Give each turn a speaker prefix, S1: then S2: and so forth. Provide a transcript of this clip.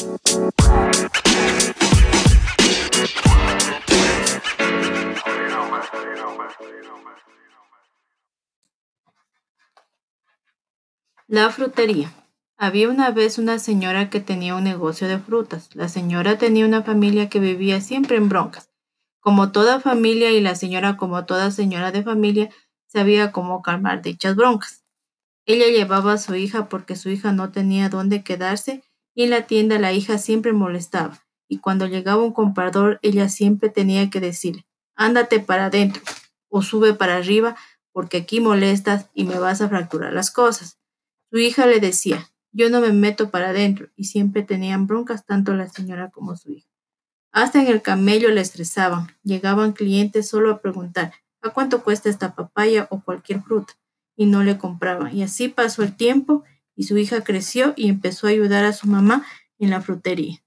S1: La frutería. Había una vez una señora que tenía un negocio de frutas. La señora tenía una familia que vivía siempre en broncas. Como toda familia y la señora como toda señora de familia sabía cómo calmar dichas broncas. Ella llevaba a su hija porque su hija no tenía dónde quedarse en la tienda la hija siempre molestaba y cuando llegaba un comprador ella siempre tenía que decirle, ándate para adentro o sube para arriba porque aquí molestas y me vas a fracturar las cosas. Su hija le decía, yo no me meto para adentro y siempre tenían broncas tanto la señora como su hija. Hasta en el camello le estresaban. Llegaban clientes solo a preguntar a cuánto cuesta esta papaya o cualquier fruta y no le compraban. Y así pasó el tiempo y su hija creció y empezó a ayudar a su mamá en la frutería.